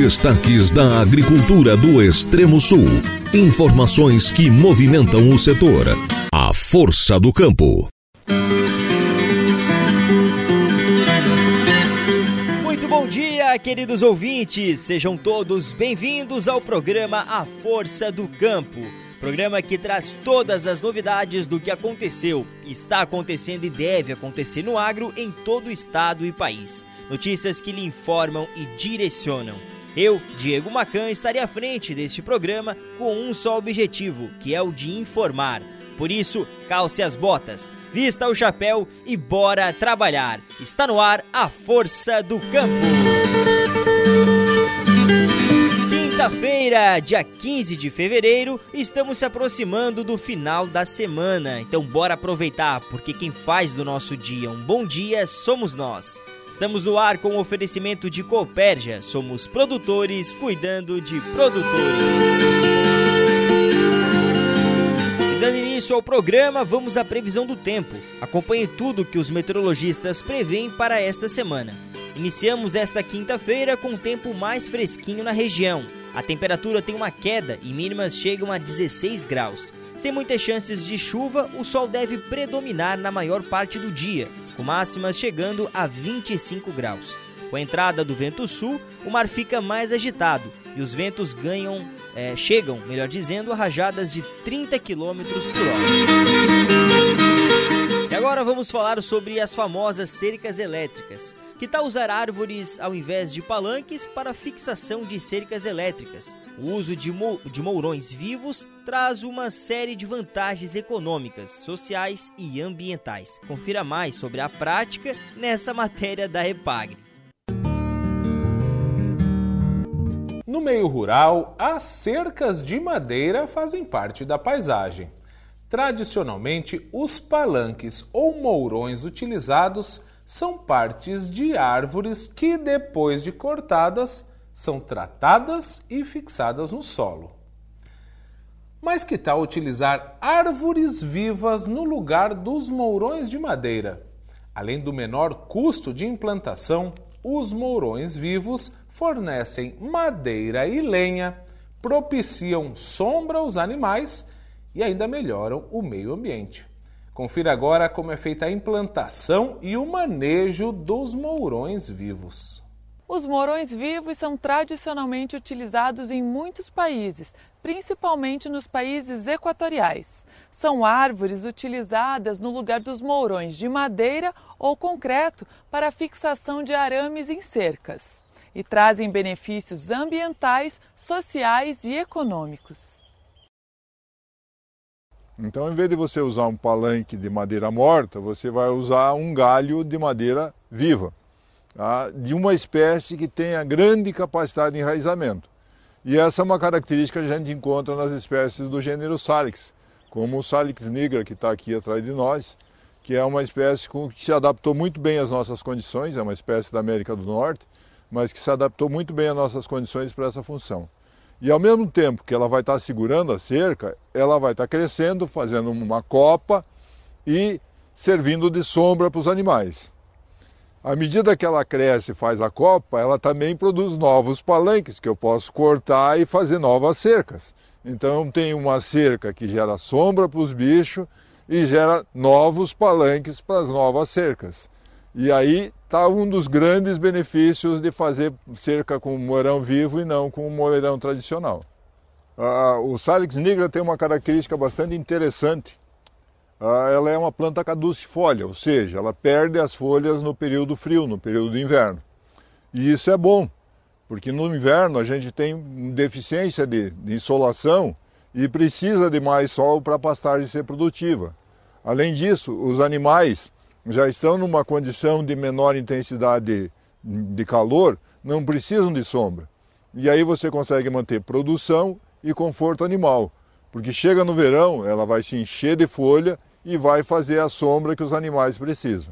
Destaques da agricultura do Extremo Sul. Informações que movimentam o setor. A força do campo. Muito bom dia, queridos ouvintes. Sejam todos bem-vindos ao programa A Força do Campo. Programa que traz todas as novidades do que aconteceu, está acontecendo e deve acontecer no agro em todo o estado e país. Notícias que lhe informam e direcionam. Eu, Diego Macan, estarei à frente deste programa com um só objetivo, que é o de informar. Por isso, calce as botas, vista o chapéu e bora trabalhar. Está no ar a Força do Campo. Quinta-feira, dia 15 de fevereiro, estamos se aproximando do final da semana. Então bora aproveitar, porque quem faz do nosso dia um bom dia somos nós. Estamos no ar com o oferecimento de Copérgia. Somos produtores cuidando de produtores. E dando início ao programa, vamos à previsão do tempo. Acompanhe tudo que os meteorologistas preveem para esta semana. Iniciamos esta quinta-feira com o tempo mais fresquinho na região. A temperatura tem uma queda e mínimas chegam a 16 graus. Sem muitas chances de chuva, o sol deve predominar na maior parte do dia, com máximas chegando a 25 graus. Com a entrada do vento sul, o mar fica mais agitado e os ventos ganham, é, chegam, melhor dizendo, a rajadas de 30 km por hora. E agora vamos falar sobre as famosas cercas elétricas. Que tal usar árvores ao invés de palanques para fixação de cercas elétricas? O uso de, de mourões vivos traz uma série de vantagens econômicas, sociais e ambientais. Confira mais sobre a prática nessa matéria da EPAGRE. No meio rural, as cercas de madeira fazem parte da paisagem. Tradicionalmente, os palanques ou mourões utilizados são partes de árvores que, depois de cortadas, são tratadas e fixadas no solo. Mas que tal utilizar árvores vivas no lugar dos mourões de madeira? Além do menor custo de implantação, os mourões vivos fornecem madeira e lenha, propiciam sombra aos animais e ainda melhoram o meio ambiente. Confira agora como é feita a implantação e o manejo dos mourões vivos. Os mourões vivos são tradicionalmente utilizados em muitos países, principalmente nos países equatoriais. São árvores utilizadas no lugar dos mourões de madeira ou concreto para fixação de arames em cercas e trazem benefícios ambientais, sociais e econômicos. Então, em vez de você usar um palanque de madeira morta, você vai usar um galho de madeira viva, tá? de uma espécie que tenha grande capacidade de enraizamento. E essa é uma característica que a gente encontra nas espécies do gênero Salix, como o Salix nigra, que está aqui atrás de nós, que é uma espécie que se adaptou muito bem às nossas condições, é uma espécie da América do Norte, mas que se adaptou muito bem às nossas condições para essa função. E ao mesmo tempo que ela vai estar segurando a cerca, ela vai estar crescendo, fazendo uma copa e servindo de sombra para os animais. À medida que ela cresce e faz a copa, ela também produz novos palanques que eu posso cortar e fazer novas cercas. Então tem uma cerca que gera sombra para os bichos e gera novos palanques para as novas cercas. E aí está um dos grandes benefícios de fazer cerca com moerão vivo e não com moerão tradicional. Ah, o Salix nigra tem uma característica bastante interessante. Ah, ela é uma planta caducifolha, ou seja, ela perde as folhas no período frio, no período do inverno. E isso é bom, porque no inverno a gente tem deficiência de, de insolação e precisa de mais sol para a pastagem ser produtiva. Além disso, os animais já estão numa condição de menor intensidade de calor, não precisam de sombra. E aí você consegue manter produção e conforto animal, porque chega no verão, ela vai se encher de folha e vai fazer a sombra que os animais precisam.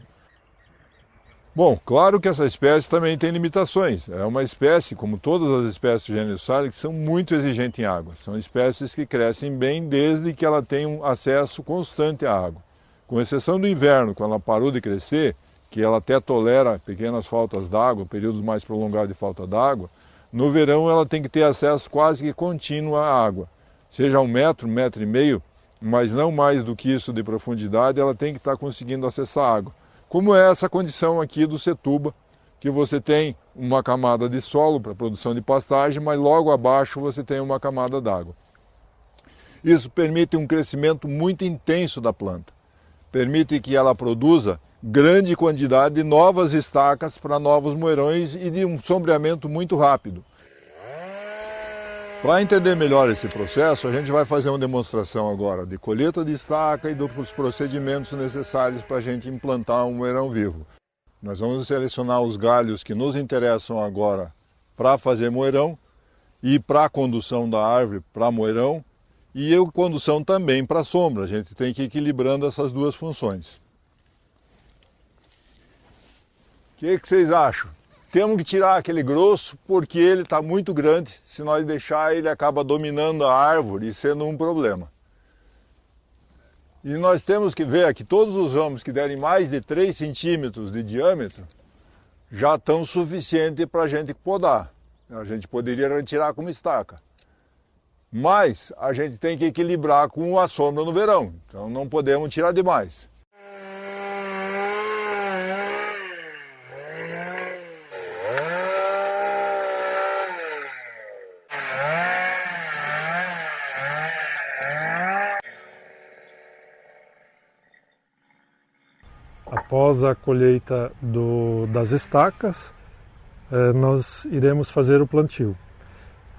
Bom, claro que essa espécie também tem limitações. É uma espécie, como todas as espécies do gênero Salix, que são muito exigentes em água. São espécies que crescem bem desde que ela tenha um acesso constante à água. Com exceção do inverno, quando ela parou de crescer, que ela até tolera pequenas faltas d'água, períodos mais prolongados de falta d'água, No verão ela tem que ter acesso quase que contínuo à água, seja um metro, um metro e meio, mas não mais do que isso de profundidade, ela tem que estar conseguindo acessar água. Como é essa condição aqui do Setuba, que você tem uma camada de solo para produção de pastagem, mas logo abaixo você tem uma camada d'água. Isso permite um crescimento muito intenso da planta. Permite que ela produza grande quantidade de novas estacas para novos moerões e de um sombreamento muito rápido. Para entender melhor esse processo, a gente vai fazer uma demonstração agora de colheita de estaca e dos procedimentos necessários para a gente implantar um moerão vivo. Nós vamos selecionar os galhos que nos interessam agora para fazer moerão e para a condução da árvore para moerão e a condução também para sombra. A gente tem que ir equilibrando essas duas funções. O que, que vocês acham? Temos que tirar aquele grosso porque ele está muito grande. Se nós deixar, ele acaba dominando a árvore e sendo um problema. E nós temos que ver que todos os ramos que derem mais de 3 centímetros de diâmetro já estão suficientes para a gente podar. A gente poderia retirar como estaca. Mas a gente tem que equilibrar com a sombra no verão. Então não podemos tirar demais. Após a colheita do, das estacas, eh, nós iremos fazer o plantio.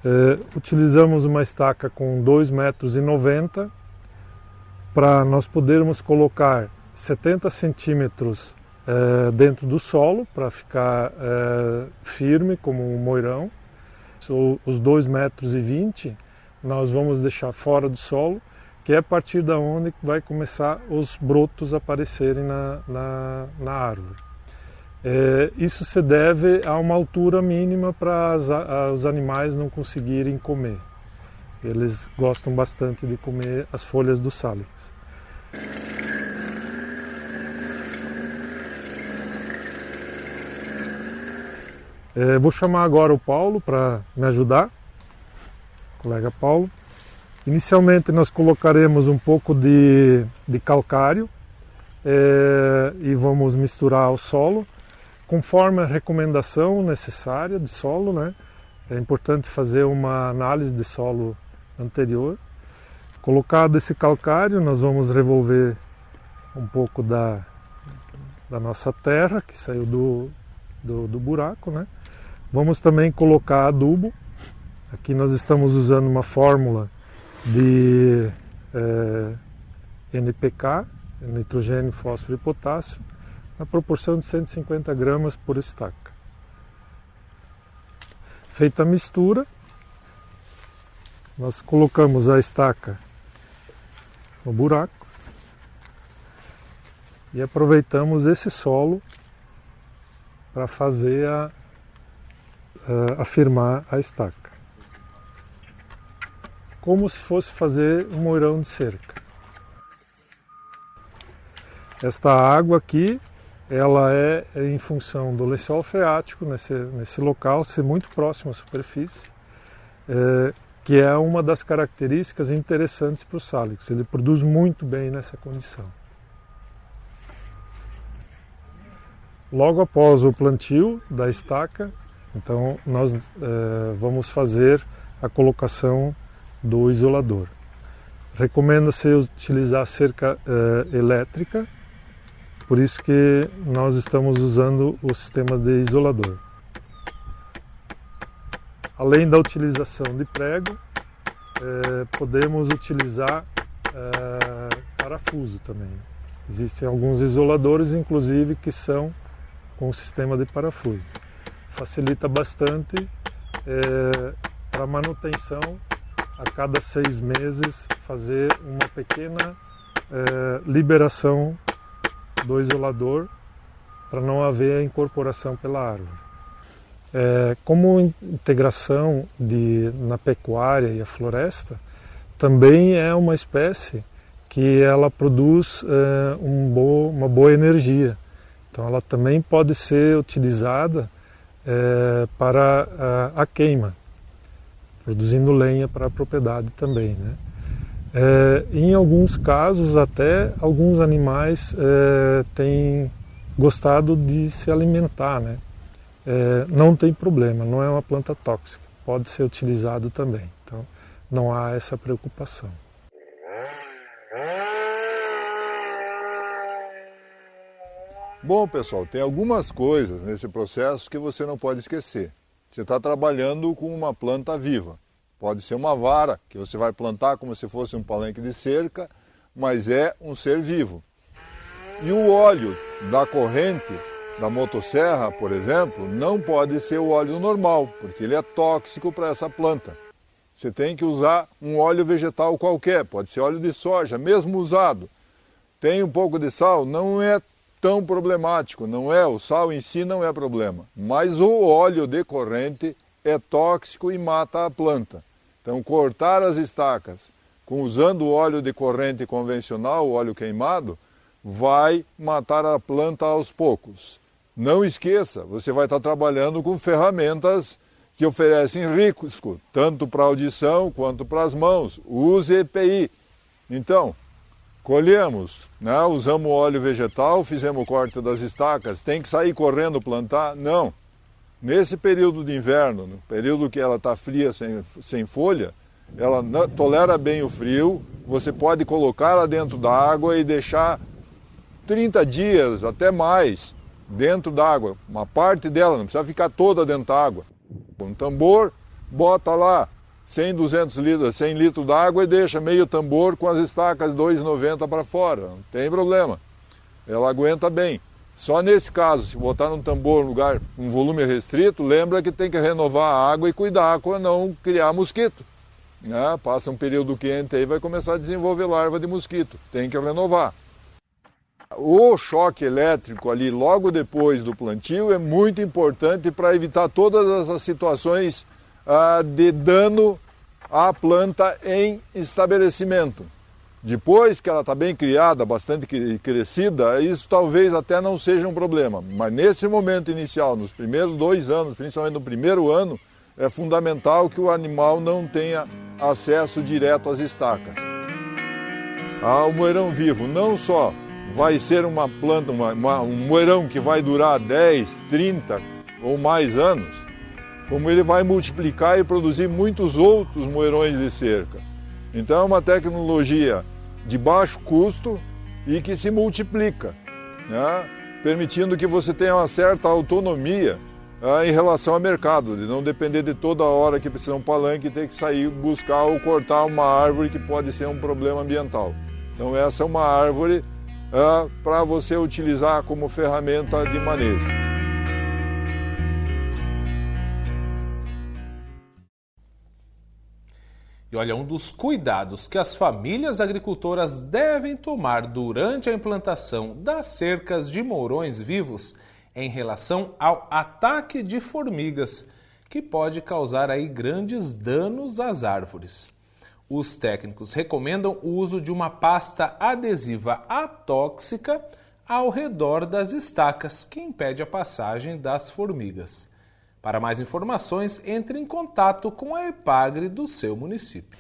Eh, utilizamos uma estaca com 2,90 metros para nós podermos colocar 70 centímetros eh, dentro do solo para ficar firme como um moirão. Os 2,20 metros nós vamos deixar fora do solo que é a partir da onde vai começar os brotos aparecerem na, na, na árvore. É, isso se deve a uma altura mínima para os animais não conseguirem comer. Eles gostam bastante de comer as folhas do salix. É, vou chamar agora o Paulo para me ajudar, colega Paulo. Inicialmente nós colocaremos um pouco de, de calcário é, e vamos misturar ao solo, conforme a recomendação necessária de solo. Né? É importante fazer uma análise de solo anterior. Colocado esse calcário, nós vamos revolver um pouco da, da nossa terra que saiu do, do, do buraco. Né? Vamos também colocar adubo. Aqui nós estamos usando uma fórmula de é, NPK, nitrogênio, fósforo e potássio, na proporção de 150 gramas por estaca. Feita a mistura, nós colocamos a estaca no buraco e aproveitamos esse solo para fazer a, a, afirmar a estaca como se fosse fazer um moirão de cerca. Esta água aqui, ela é em função do lençol freático nesse, nesse local ser muito próximo à superfície, é, que é uma das características interessantes para o Salix. Ele produz muito bem nessa condição. Logo após o plantio da estaca, então nós é, vamos fazer a colocação do isolador. Recomenda-se utilizar cerca uh, elétrica, por isso que nós estamos usando o sistema de isolador. Além da utilização de prego, uh, podemos utilizar uh, parafuso também. Existem alguns isoladores, inclusive, que são com sistema de parafuso. Facilita bastante para manutenção a cada seis meses fazer uma pequena é, liberação do isolador para não haver a incorporação pela árvore. É, como integração de, na pecuária e a floresta, também é uma espécie que ela produz é, um bo, uma boa energia. Então ela também pode ser utilizada é, para a, a, queima, produzindo lenha para a propriedade também. Né? É, em alguns casos, até alguns animais é, têm gostado de se alimentar. Né? É, não tem problema, não é uma planta tóxica, pode ser utilizado também. Então, não há essa preocupação. Bom, pessoal, tem algumas coisas nesse processo que você não pode esquecer. Você está trabalhando com uma planta viva. Pode ser uma vara que você vai plantar como se fosse um palanque de cerca, mas é um ser vivo. E o óleo da corrente da motosserra, por exemplo, não pode ser o óleo normal, porque ele é tóxico para essa planta. Você tem que usar um óleo vegetal qualquer, pode ser óleo de soja, mesmo usado. Tem um pouco de sal, não é tão problemático, não é? O sal em si não é problema, mas o óleo decorrente é tóxico e mata a planta. Então, cortar as estacas com, usando o óleo decorrente convencional, o óleo queimado, vai matar a planta aos poucos. Não esqueça, você vai estar trabalhando com ferramentas que oferecem risco, tanto para audição quanto para as mãos. Use EPI. Então, colhemos, né? usamos óleo vegetal, fizemos corte das estacas, tem que sair correndo plantar? Não. Nesse período de inverno, no período que ela está fria, sem, sem folha, ela tolera bem o frio, você pode colocá-la dentro da água e deixar 30 dias, até mais, dentro d'água, uma parte dela, não precisa ficar toda dentro da água. Um tambor, bota lá 100, 200 litros, 100 litros d'água e deixa meio tambor com as estacas 2,90 para fora, não tem problema. Ela aguenta bem. Só nesse caso, se botar num tambor, um lugar, um volume restrito, lembra que tem que renovar a água e cuidar para não criar mosquito. Né? Passa um período quente aí vai começar a desenvolver larva de mosquito. Tem que renovar. O choque elétrico ali logo depois do plantio é muito importante para evitar todas as situações de dano à planta em estabelecimento. Depois que ela está bem criada, bastante crescida, isso talvez até não seja um problema. Mas nesse momento inicial, nos primeiros dois anos, principalmente no primeiro ano, é fundamental que o animal não tenha acesso direto às estacas. Ah, o moerão vivo não só vai ser uma planta, uma, uma, um moerão que vai durar 10, 30 ou mais anos, como ele vai multiplicar e produzir muitos outros moerões de cerca. Então é uma tecnologia de baixo custo e que se multiplica, né? permitindo que você tenha uma certa autonomia né, em relação ao mercado, de não depender de toda hora que precisa um palanque ter que sair buscar ou cortar uma árvore que pode ser um problema ambiental. Então essa é uma árvore é, para você utilizar como ferramenta de manejo. E olha, um dos cuidados que as famílias agricultoras devem tomar durante a implantação das cercas de mourões vivos em relação ao ataque de formigas, que pode causar aí grandes danos às árvores. Os técnicos recomendam o uso de uma pasta adesiva atóxica ao redor das estacas, que impede a passagem das formigas. Para mais informações, entre em contato com a EPAGRE do seu município.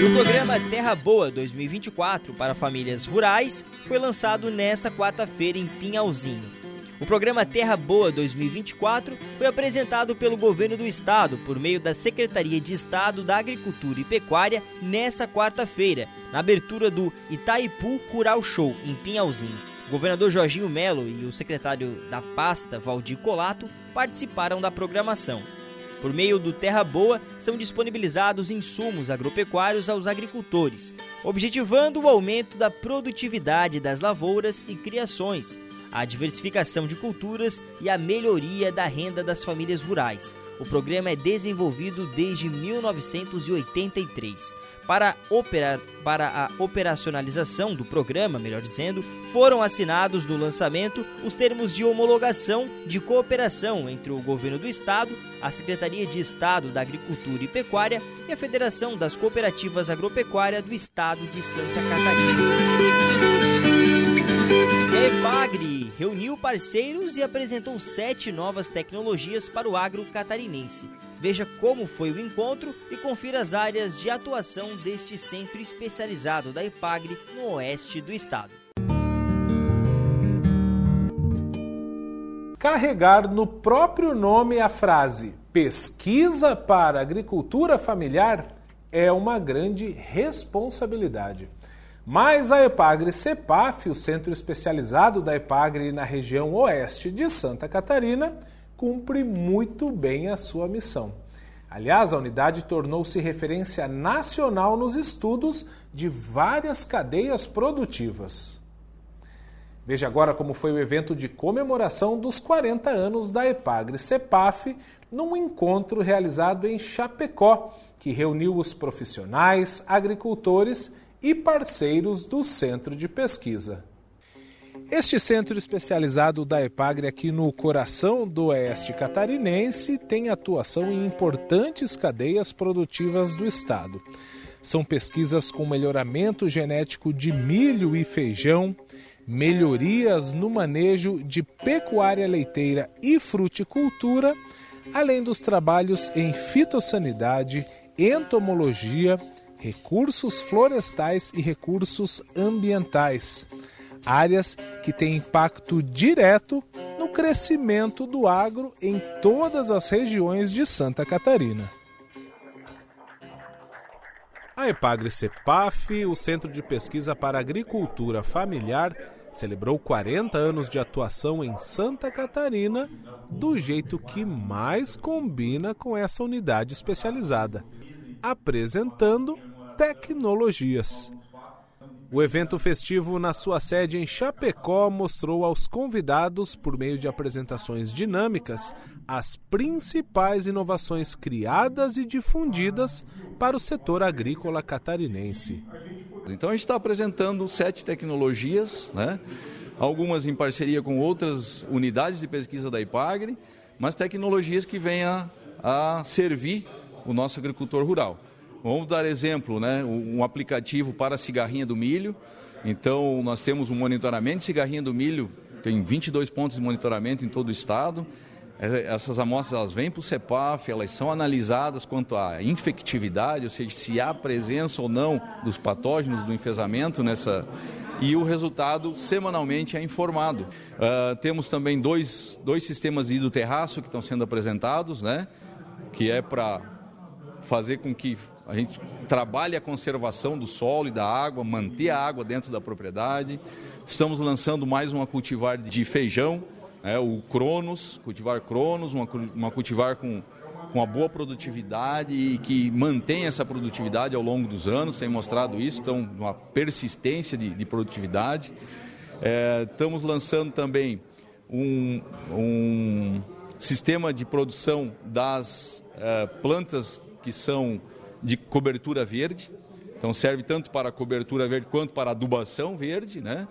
E o programa Terra Boa 2024 para famílias rurais foi lançado nesta quarta-feira em Pinhalzinho. O programa Terra Boa 2024 foi apresentado pelo governo do estado por meio da Secretaria de Estado da Agricultura e Pecuária nessa quarta-feira, na abertura do Itaipu Cural Show em Pinhalzinho. O governador Jorginho Melo e o secretário da pasta, Valdir Colato, participaram da programação. Por meio do Terra Boa, são disponibilizados insumos agropecuários aos agricultores, objetivando o aumento da produtividade das lavouras e criações, a diversificação de culturas e a melhoria da renda das famílias rurais. O programa é desenvolvido desde 1983. Para, operar, para a operacionalização do programa, melhor dizendo, foram assinados no lançamento os termos de homologação de cooperação entre o Governo do Estado, a Secretaria de Estado da Agricultura e Pecuária e a Federação das Cooperativas Agropecuárias do Estado de Santa Catarina. A EPAGRE reuniu parceiros e apresentou sete novas tecnologias para o agro catarinense. Veja como foi o encontro e confira as áreas de atuação deste centro especializado da EPAGRE no oeste do estado. Carregar no próprio nome a frase pesquisa para agricultura familiar é uma grande responsabilidade. Mas a Epagre CEPAF, o centro especializado da Epagre na região oeste de Santa Catarina, cumpre muito bem a sua missão. Aliás, a unidade tornou-se referência nacional nos estudos de várias cadeias produtivas. Veja agora como foi o evento de comemoração dos 40 anos da Epagre CEPAF, num encontro realizado em Chapecó, que reuniu os profissionais, agricultores e parceiros do centro de pesquisa. Este centro especializado da Epagre aqui no coração do oeste catarinense tem atuação em importantes cadeias produtivas do estado. São pesquisas com melhoramento genético de milho e feijão, melhorias no manejo de pecuária leiteira e fruticultura, além dos trabalhos em fitossanidade, entomologia, recursos florestais e recursos ambientais, áreas que têm impacto direto no crescimento do agro em todas as regiões de Santa Catarina. A Epagre CEPAF, o Centro de Pesquisa para Agricultura Familiar, celebrou 40 anos de atuação em Santa Catarina do jeito que mais combina com essa unidade especializada, apresentando tecnologias. O evento festivo na sua sede em Chapecó mostrou aos convidados, por meio de apresentações dinâmicas, as principais inovações criadas e difundidas para o setor agrícola catarinense. Então a gente está apresentando sete tecnologias, né? algumas em parceria com outras unidades de pesquisa da IPAGRE, mas tecnologias que venham a servir o nosso agricultor rural. Vamos dar exemplo, né? um aplicativo para a cigarrinha do milho. Então, nós temos um monitoramento de cigarrinha do milho, tem 22 pontos de monitoramento em todo o estado. É, essas amostras elas vêm para o CEPAF, elas são analisadas quanto à infectividade, ou seja, se há presença ou não dos patógenos do enfesamento nessa. E o resultado semanalmente é informado. Uh, temos também dois, dois sistemas de hidroterraço que estão sendo apresentados, né? que é para fazer com que a gente trabalhe a conservação do solo e da água, manter a água dentro da propriedade. Estamos lançando mais uma cultivar de feijão, né, o Cronos, cultivar Cronos, uma, uma cultivar com, com uma boa produtividade e que mantém essa produtividade ao longo dos anos, tem mostrado isso, então uma persistência de, de produtividade. É, estamos lançando também um, um sistema de produção das é, plantas que são de cobertura verde. Então serve tanto para cobertura verde quanto para adubação verde, né?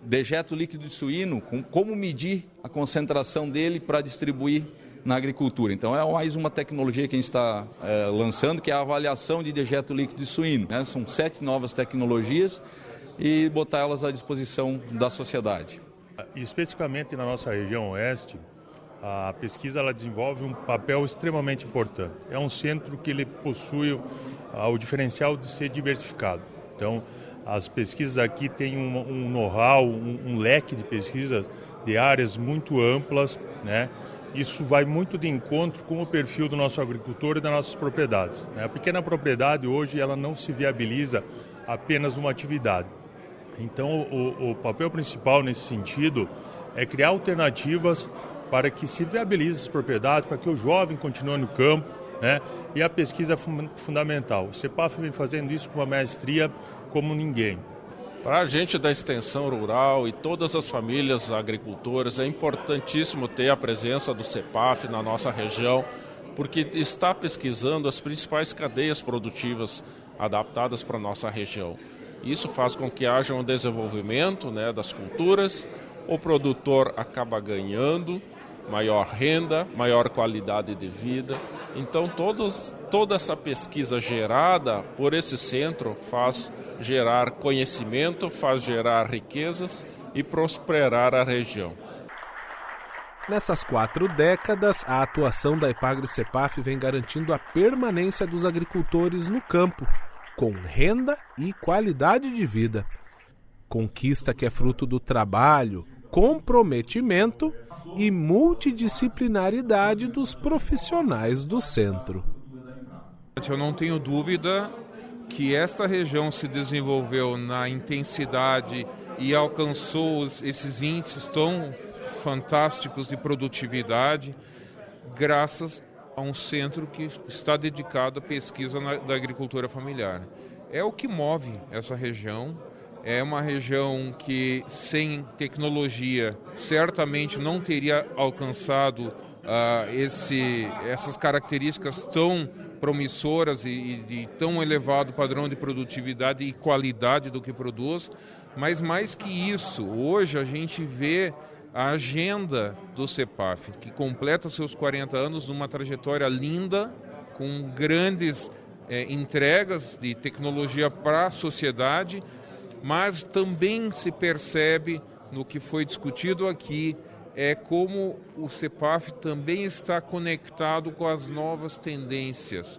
Dejeto líquido de suíno, com como medir a concentração dele para distribuir na agricultura. Então é mais uma tecnologia que a gente está é, lançando, que é a avaliação de dejeto líquido de suíno. Né? São sete novas tecnologias e botar elas à disposição da sociedade. Especificamente na nossa região oeste, a pesquisa ela desenvolve um papel extremamente importante. É um centro que ele possui uh, o diferencial de ser diversificado. Então, as pesquisas aqui têm um, um know-how, um, um, leque de pesquisas de áreas muito amplas, né? Isso vai muito de encontro com o perfil do nosso agricultor e das nossas propriedades. Né? A pequena propriedade hoje ela não se viabiliza apenas numa atividade. Então, o, o papel principal nesse sentido é criar alternativas para que se viabilize as propriedades, para que o jovem continue no campo, né? E a pesquisa é fundamental. O CEPAF vem fazendo isso com uma maestria como ninguém. Para a gente da extensão rural e todas as famílias agricultoras, é importantíssimo ter a presença do CEPAF na nossa região, porque está pesquisando as principais cadeias produtivas adaptadas para a nossa região. Isso faz com que haja um desenvolvimento né, das culturas, o produtor acaba ganhando maior renda, maior qualidade de vida. Então, todos, toda essa pesquisa gerada por esse centro faz gerar conhecimento, faz gerar riquezas e prosperar a região. Nessas quatro décadas, a atuação da Epagre-Cepaf vem garantindo a permanência dos agricultores no campo, com renda e qualidade de vida. Conquista que é fruto do trabalho, comprometimento e multidisciplinaridade dos profissionais do centro. Eu não tenho dúvida que esta região se desenvolveu na intensidade e alcançou esses índices tão fantásticos de produtividade, graças a um centro que está dedicado à pesquisa na, da agricultura familiar. É o que move essa região. É uma região que, sem tecnologia, certamente não teria alcançado uh, esse, essas características tão promissoras e, e de tão elevado padrão de produtividade e qualidade do que produz. Mas mais que isso, hoje a gente vê a agenda do CEPAF, que completa seus 40 anos numa trajetória linda, com grandes é, entregas de tecnologia para a sociedade, mas também se percebe no que foi discutido aqui é como o CEPAF também está conectado com as novas tendências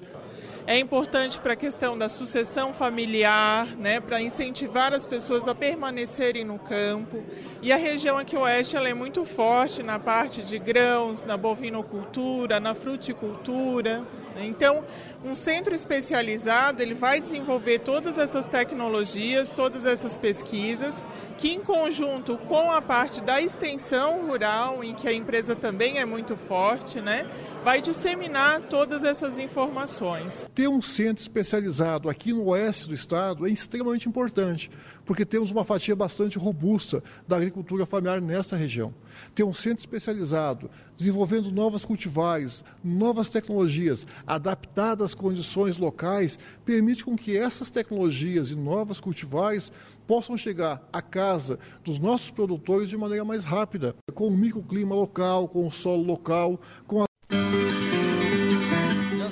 é importante para a questão da sucessão familiar, né, para incentivar as pessoas a permanecerem no campo. E a região aqui oeste ela é muito forte na parte de grãos, na bovinocultura, na fruticultura. Então, um centro especializado ele vai desenvolver todas essas tecnologias, todas essas pesquisas, que em conjunto com a parte da extensão rural, em que a empresa também é muito forte, né, vai disseminar todas essas informações. Ter um centro especializado aqui no oeste do estado é extremamente importante, porque temos uma fatia bastante robusta da agricultura familiar nesta região. Ter um centro especializado, desenvolvendo novas cultivares, novas tecnologias, adaptadas às condições locais, permite com que essas tecnologias e novas cultivares possam chegar à casa dos nossos produtores de maneira mais rápida, com o microclima local, com o solo local, com a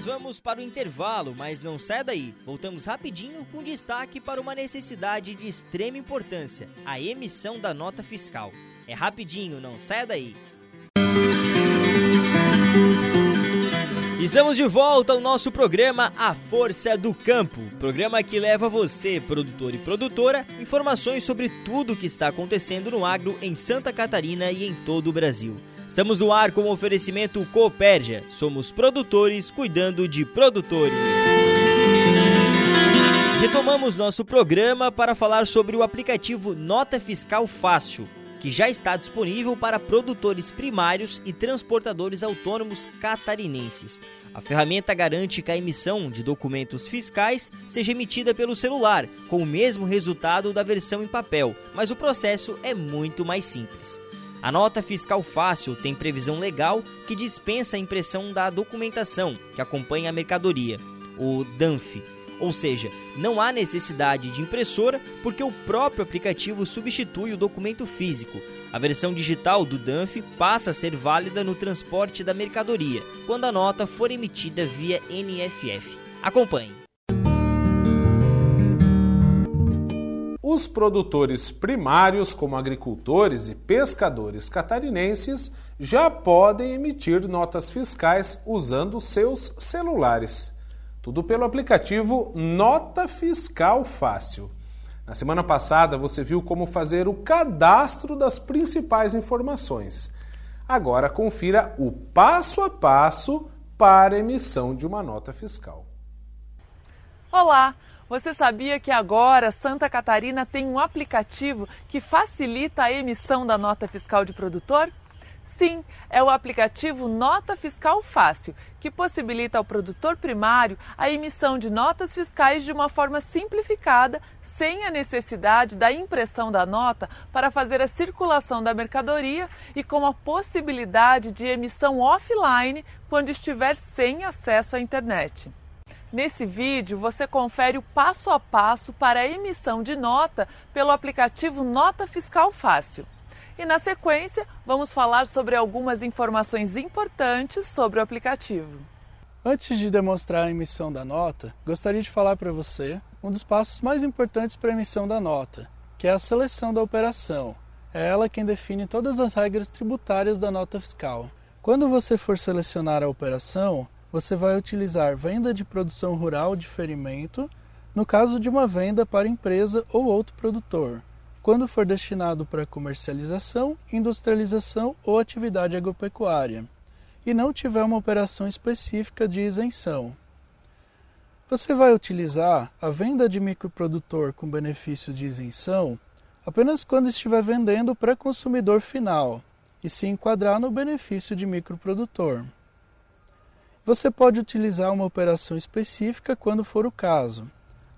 nós vamos para o intervalo, mas não sai daí. Voltamos rapidinho com destaque para uma necessidade de extrema importância: a emissão da nota fiscal. É rapidinho, não sai daí. Estamos de volta ao nosso programa A Força do Campo, programa que leva você, produtor e produtora, informações sobre tudo o que está acontecendo no agro em Santa Catarina e em todo o Brasil. Estamos no ar com o oferecimento Cooperja. Somos produtores cuidando de produtores. Retomamos nosso programa para falar sobre o aplicativo Nota Fiscal Fácil que já está disponível para produtores primários e transportadores autônomos catarinenses. A ferramenta garante que a emissão de documentos fiscais seja emitida pelo celular, com o mesmo resultado da versão em papel, mas o processo é muito mais simples. A nota fiscal fácil tem previsão legal que dispensa a impressão da documentação que acompanha a mercadoria, o DANF, ou seja, não há necessidade de impressora porque o próprio aplicativo substitui o documento físico. A versão digital do DANF passa a ser válida no transporte da mercadoria, quando a nota for emitida via NFF. Acompanhe. Os produtores primários, como agricultores e pescadores catarinenses, já podem emitir notas fiscais usando seus celulares. Tudo pelo aplicativo Nota Fiscal Fácil. Na semana passada você viu como fazer o cadastro das principais informações. Agora confira o passo a passo para a emissão de uma nota fiscal. Olá! Você sabia que agora Santa Catarina tem um aplicativo que facilita a emissão da nota fiscal de produtor? Sim, é o aplicativo Nota Fiscal Fácil, que possibilita ao produtor primário a emissão de notas fiscais de uma forma simplificada, sem a necessidade da impressão da nota para fazer a circulação da mercadoria e com a possibilidade de emissão offline quando estiver sem acesso à internet. Nesse vídeo, você confere o passo a passo para a emissão de nota pelo aplicativo Nota Fiscal Fácil. E na sequência, vamos falar sobre algumas informações importantes sobre o aplicativo. Antes de demonstrar a emissão da nota, gostaria de falar para você um dos passos mais importantes para a emissão da nota, que é a seleção da operação. É ela quem define todas as regras tributárias da nota fiscal. Quando você for selecionar a operação, você vai utilizar venda de produção rural de ferimento, no caso de uma venda para empresa ou outro produtor, quando for destinado para comercialização, industrialização ou atividade agropecuária, e não tiver uma operação específica de isenção. Você vai utilizar a venda de microprodutor com benefício de isenção apenas quando estiver vendendo para consumidor final e se enquadrar no benefício de microprodutor. Você pode utilizar uma operação específica quando for o caso.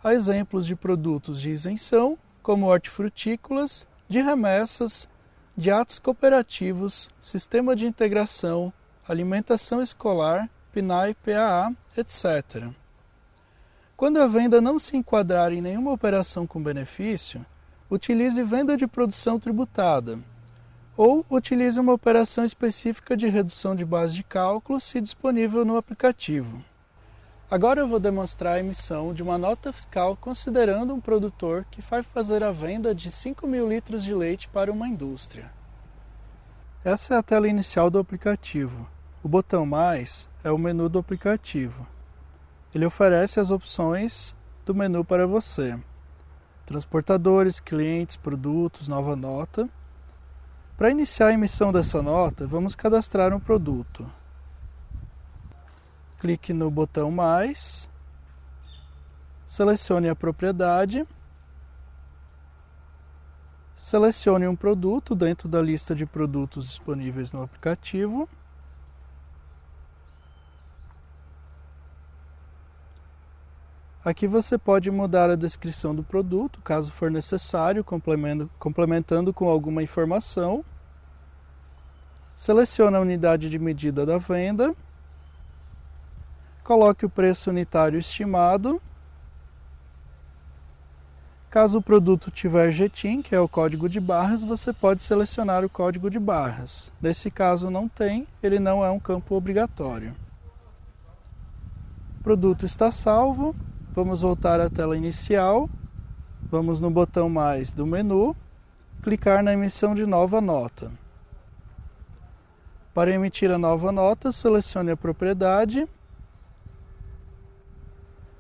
Há exemplos de produtos de isenção, como hortifrutícolas, de remessas, de atos cooperativos, sistema de integração, alimentação escolar, PNAE, PAA, etc. Quando a venda não se enquadrar em nenhuma operação com benefício, utilize venda de produção tributada, ou utilize uma operação específica de redução de base de cálculo se disponível no aplicativo. Agora eu vou demonstrar a emissão de uma nota fiscal considerando um produtor que vai fazer a venda de 5 mil litros de leite para uma indústria. Essa é a tela inicial do aplicativo. O botão Mais é o menu do aplicativo. Ele oferece as opções do menu para você transportadores, clientes, produtos, nova nota. Para iniciar a emissão dessa nota, vamos cadastrar um produto. Clique no botão Mais, selecione a propriedade, selecione um produto dentro da lista de produtos disponíveis no aplicativo. Aqui você pode mudar a descrição do produto, caso for necessário, complementando com alguma informação. Selecione a unidade de medida da venda. Coloque o preço unitário estimado. Caso o produto tiver GTIN, que é o código de barras, você pode selecionar o código de barras. Nesse caso não tem, ele não é um campo obrigatório. O produto está salvo. Vamos voltar à tela inicial. Vamos no botão mais do menu, clicar na emissão de nova nota. Para emitir a nova nota, selecione a propriedade,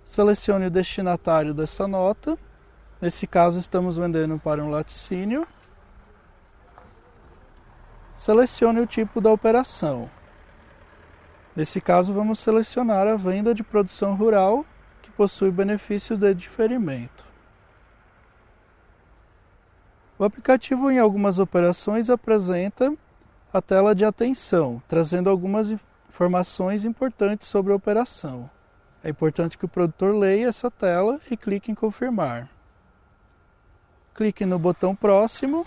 selecione o destinatário dessa nota. Nesse caso, estamos vendendo para um laticínio. Selecione o tipo da operação. Nesse caso, vamos selecionar a venda de produção rural que possui benefícios de diferimento. O aplicativo, em algumas operações, apresenta a tela de atenção, trazendo algumas informações importantes sobre a operação. É importante que o produtor leia essa tela e clique em confirmar. Clique no botão próximo,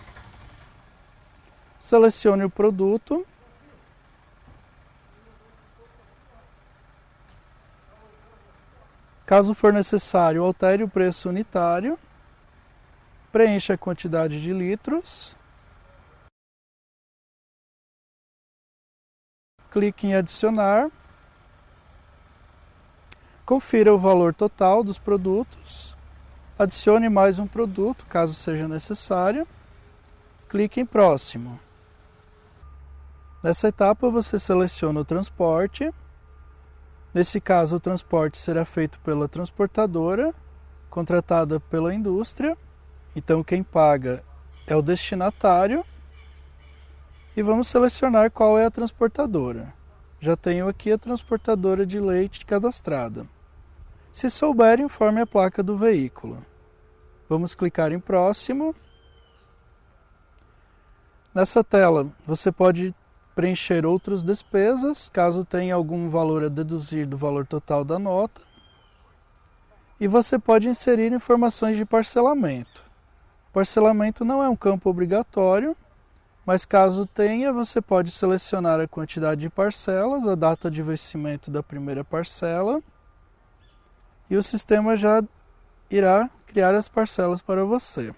selecione o produto Caso for necessário, altere o preço unitário, preencha a quantidade de litros, clique em adicionar, confira o valor total dos produtos, adicione mais um produto, caso seja necessário, clique em próximo. Nessa etapa você seleciona o transporte, Nesse caso, o transporte será feito pela transportadora, contratada pela indústria. Então, quem paga é o destinatário. E vamos selecionar qual é a transportadora. Já tenho aqui a transportadora de leite cadastrada. Se souber, informe a placa do veículo. Vamos clicar em próximo. Nessa tela, você pode preencher outras despesas, caso tenha algum valor a deduzir do valor total da nota. E você pode inserir informações de parcelamento. Parcelamento não é um campo obrigatório, mas caso tenha, você pode selecionar a quantidade de parcelas, a data de vencimento da primeira parcela, e o sistema já irá criar as parcelas para você.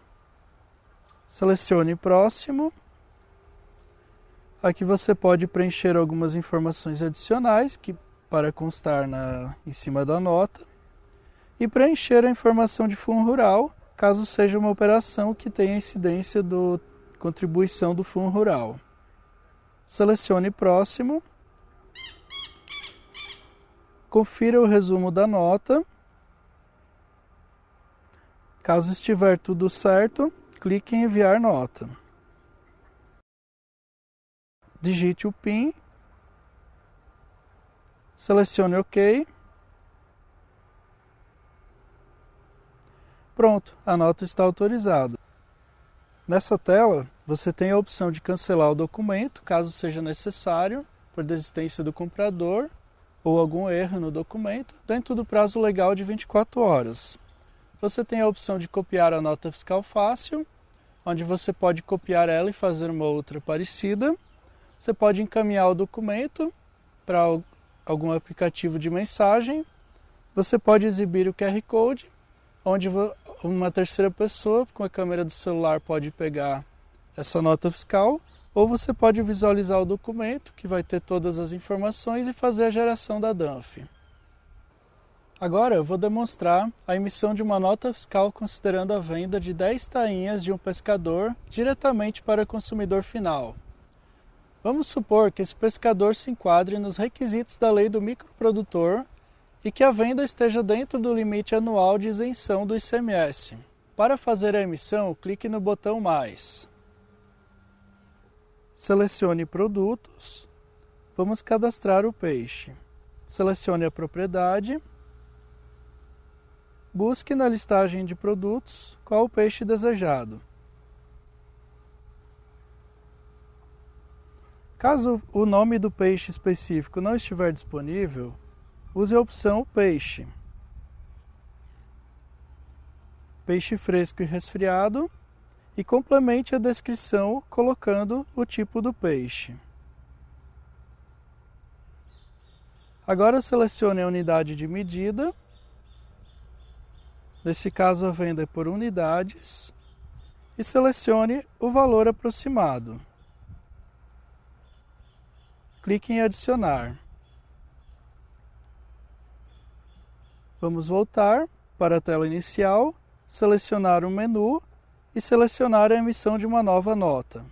Selecione próximo Aqui você pode preencher algumas informações adicionais que para constar na, em cima da nota e preencher a informação de fundo rural, caso seja uma operação que tenha incidência do contribuição do Fundo Rural. Selecione Próximo. Confira o resumo da nota. Caso estiver tudo certo, clique em Enviar nota. Digite o PIN. Selecione OK. Pronto, a nota está autorizada. Nessa tela, você tem a opção de cancelar o documento, caso seja necessário, por desistência do comprador ou algum erro no documento, dentro do prazo legal de 24 horas. Você tem a opção de copiar a nota fiscal fácil, onde você pode copiar ela e fazer uma outra parecida. Você pode encaminhar o documento para algum aplicativo de mensagem. Você pode exibir o QR Code onde uma terceira pessoa com a câmera do celular pode pegar essa nota fiscal, ou você pode visualizar o documento, que vai ter todas as informações, e fazer a geração da DANF. Agora eu vou demonstrar a emissão de uma nota fiscal considerando a venda de 10 tainhas de um pescador diretamente para o consumidor final. Vamos supor que esse pescador se enquadre nos requisitos da lei do microprodutor e que a venda esteja dentro do limite anual de isenção do ICMS. Para fazer a emissão, clique no botão Mais. Selecione Produtos. Vamos cadastrar o peixe. Selecione a propriedade. Busque na listagem de produtos qual o peixe desejado. Caso o nome do peixe específico não estiver disponível, use a opção Peixe. Peixe fresco e resfriado e complemente a descrição colocando o tipo do peixe. Agora selecione a unidade de medida. Nesse caso, a venda é por unidades. E selecione o valor aproximado. Clique em Adicionar. Vamos voltar para a tela inicial, selecionar o menu e selecionar a emissão de uma nova nota.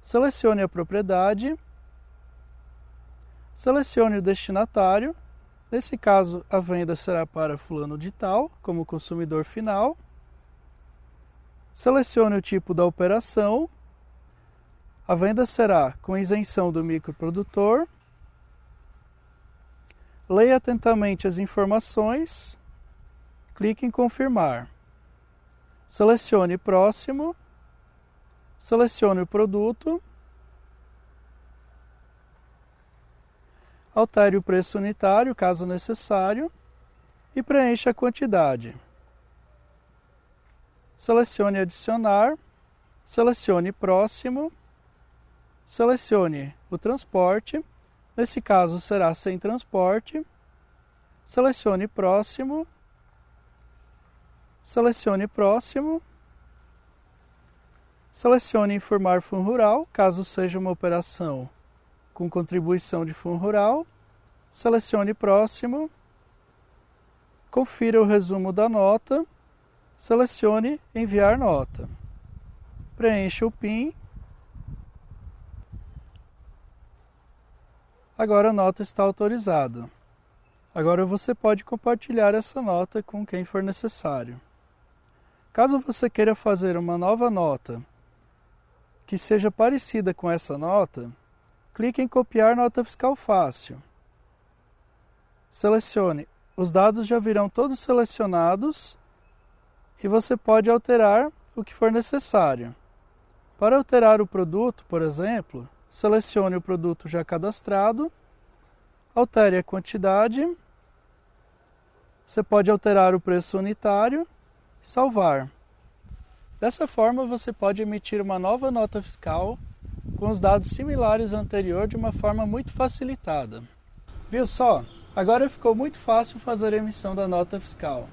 Selecione a propriedade, selecione o destinatário, nesse caso a venda será para fulano de tal, como consumidor final. Selecione o tipo da operação, a venda será com isenção do microprodutor. Leia atentamente as informações, clique em confirmar. Selecione próximo, selecione o produto, altere o preço unitário caso necessário e preencha a quantidade. Selecione adicionar, selecione próximo, selecione o transporte Nesse caso, será sem transporte. Selecione próximo. Selecione próximo. Selecione informar fundo rural, caso seja uma operação com contribuição de fundo rural. Selecione próximo. Confira o resumo da nota. Selecione enviar nota. Preencha o PIN Agora a nota está autorizada. Agora você pode compartilhar essa nota com quem for necessário. Caso você queira fazer uma nova nota que seja parecida com essa nota, clique em copiar nota fiscal fácil. Selecione. Os dados já virão todos selecionados e você pode alterar o que for necessário. Para alterar o produto, por exemplo, selecione o produto já cadastrado, altere a quantidade, você pode alterar o preço unitário e salvar. Dessa forma, você pode emitir uma nova nota fiscal com os dados similares ao anterior de uma forma muito facilitada. Viu só? Agora ficou muito fácil fazer a emissão da nota fiscal.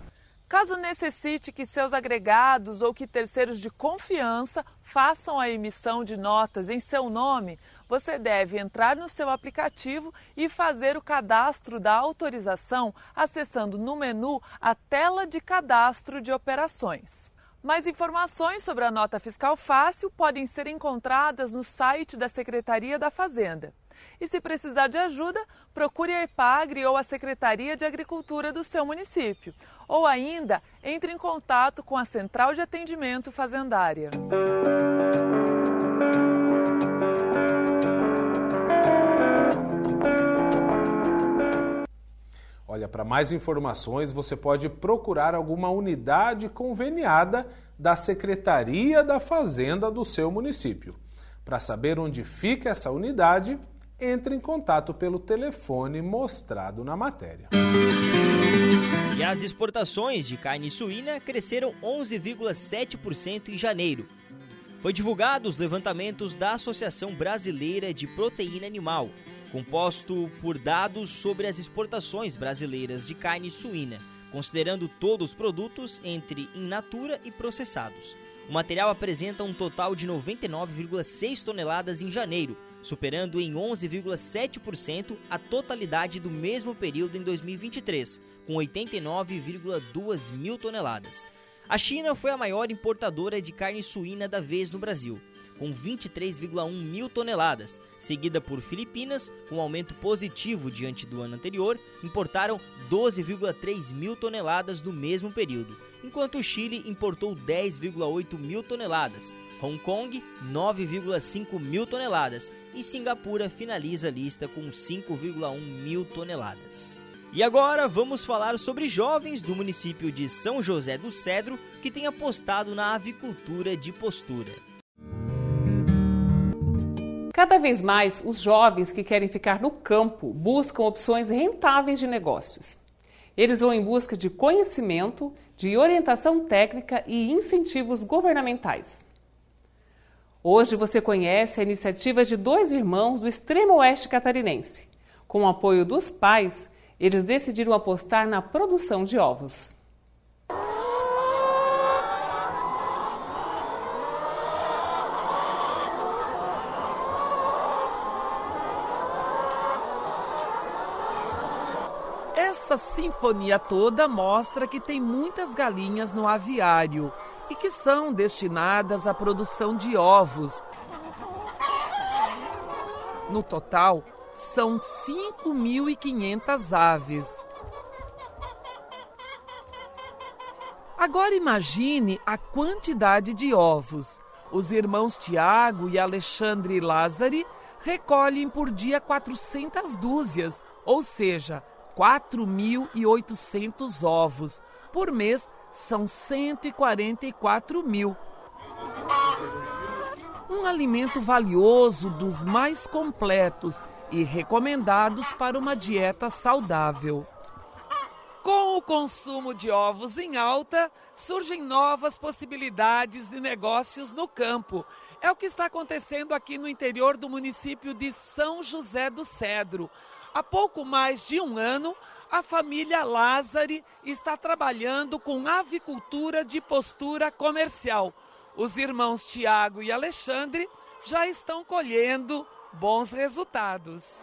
Caso necessite que seus agregados ou que terceiros de confiança façam a emissão de notas em seu nome, você deve entrar no seu aplicativo e fazer o cadastro da autorização acessando no menu a tela de cadastro de operações. Mais informações sobre a nota fiscal fácil podem ser encontradas no site da Secretaria da Fazenda. E se precisar de ajuda, procure a EPAGRE ou a Secretaria de Agricultura do seu município. Ou ainda, entre em contato com a Central de Atendimento Fazendária. Olha, para mais informações, você pode procurar alguma unidade conveniada da Secretaria da Fazenda do seu município. Para saber onde fica essa unidade, entre em contato pelo telefone mostrado na matéria. E as exportações de carne suína cresceram 11,7% em janeiro. Foi divulgado os levantamentos da Associação Brasileira de Proteína Animal, composto por dados sobre as exportações brasileiras de carne suína, considerando todos os produtos entre in natura e processados. O material apresenta um total de 99,6 toneladas em janeiro, superando em 11,7% a totalidade do mesmo período em 2023, com 89,2 mil toneladas. A China foi a maior importadora de carne suína da vez no Brasil, com 23,1 mil toneladas, seguida por Filipinas, com um aumento positivo diante do ano anterior, importaram 12,3 mil toneladas no mesmo período, enquanto o Chile importou 10,8 mil toneladas, Hong Kong 9,5 mil toneladas e Singapura finaliza a lista com 5,1 mil toneladas. E agora vamos falar sobre jovens do município de São José do Cedro que têm apostado na avicultura de postura. Cada vez mais, os jovens que querem ficar no campo buscam opções rentáveis de negócios. Eles vão em busca de conhecimento, de orientação técnica e incentivos governamentais. Hoje você conhece a iniciativa de dois irmãos do extremo oeste catarinense. Com o apoio dos pais, eles decidiram apostar na produção de ovos. Essa sinfonia toda mostra que tem muitas galinhas no aviário e que são destinadas à produção de ovos. No total, são 5.500 aves. Agora imagine a quantidade de ovos. Os irmãos Tiago e Alexandre Lázari recolhem por dia 400 dúzias, ou seja, 4.800 ovos. Por mês, são 144 mil. Um alimento valioso dos mais completos e recomendados para uma dieta saudável. Com o consumo de ovos em alta, surgem novas possibilidades de negócios no campo. É o que está acontecendo aqui no interior do município de São José do Cedro. Há pouco mais de um ano, a família Lázari está trabalhando com avicultura de postura comercial. Os irmãos Tiago e Alexandre já estão colhendo bons resultados.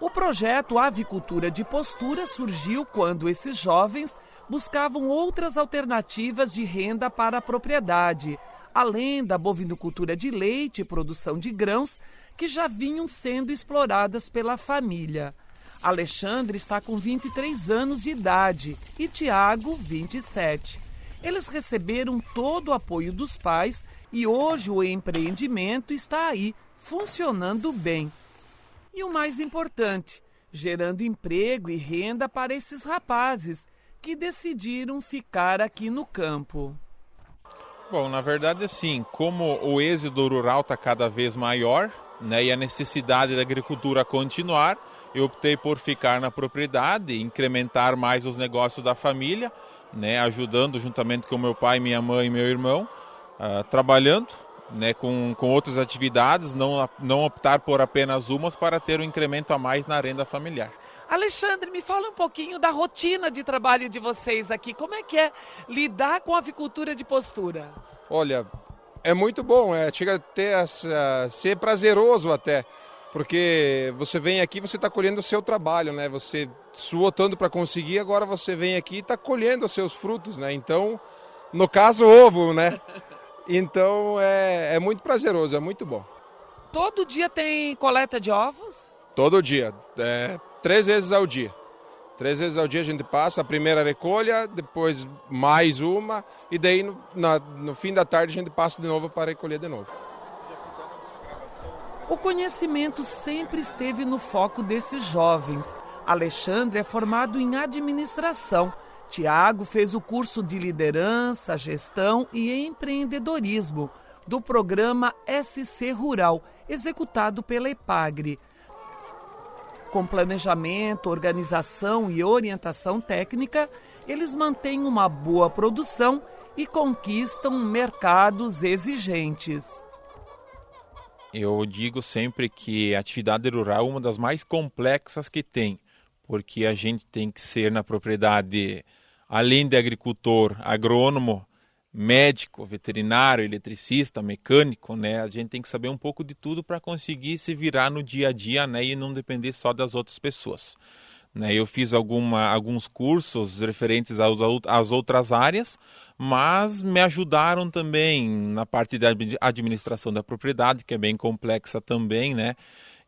O projeto Avicultura de Postura surgiu quando esses jovens buscavam outras alternativas de renda para a propriedade, além da bovinocultura de leite e produção de grãos, que já vinham sendo exploradas pela família. Alexandre está com 23 anos de idade e Tiago, 27. Eles receberam todo o apoio dos pais e hoje o empreendimento está aí, funcionando bem. E o mais importante, gerando emprego e renda para esses rapazes que decidiram ficar aqui no campo. Bom, na verdade, sim, como o êxodo rural está cada vez maior né, e a necessidade da agricultura continuar, eu optei por ficar na propriedade, incrementar mais os negócios da família, né, ajudando juntamente com meu pai, minha mãe e meu irmão, uh, trabalhando né, com, com outras atividades, não, não optar por apenas umas para ter um incremento a mais na renda familiar. Alexandre, me fala um pouquinho da rotina de trabalho de vocês aqui. Como é que é lidar com a avicultura de postura? Olha, é muito bom, é, chega a ter essa, ser prazeroso até porque você vem aqui, você está colhendo o seu trabalho, né? Você suou tanto para conseguir, agora você vem aqui e está colhendo os seus frutos, né? Então No caso, ovo, né? Então é, é muito prazeroso, é muito bom. Todo dia tem coleta de ovos? Todo dia, é, três vezes ao dia. Três vezes ao dia a gente passa a primeira recolha, depois mais uma, e daí no, na, no fim da tarde a gente passa de novo para recolher de novo. O conhecimento sempre esteve no foco desses jovens. Alexandre é formado em administração. Tiago fez o curso de liderança, gestão e empreendedorismo do programa SC Rural, executado pela EPAGRE. Com planejamento, organização e orientação técnica, eles mantêm uma boa produção e conquistam mercados exigentes. Eu digo sempre que a atividade rural é uma das mais complexas que tem, porque a gente tem que ser na propriedade, além de agricultor, agrônomo, médico, veterinário, eletricista, mecânico, né? A gente tem que saber um pouco de tudo para conseguir se virar no dia a dia, né? E não depender só das outras pessoas. Né? Eu fiz alguma, alguns cursos referentes aos, às outras áreas, mas me ajudaram também na parte da administração da propriedade, que é bem complexa também, né?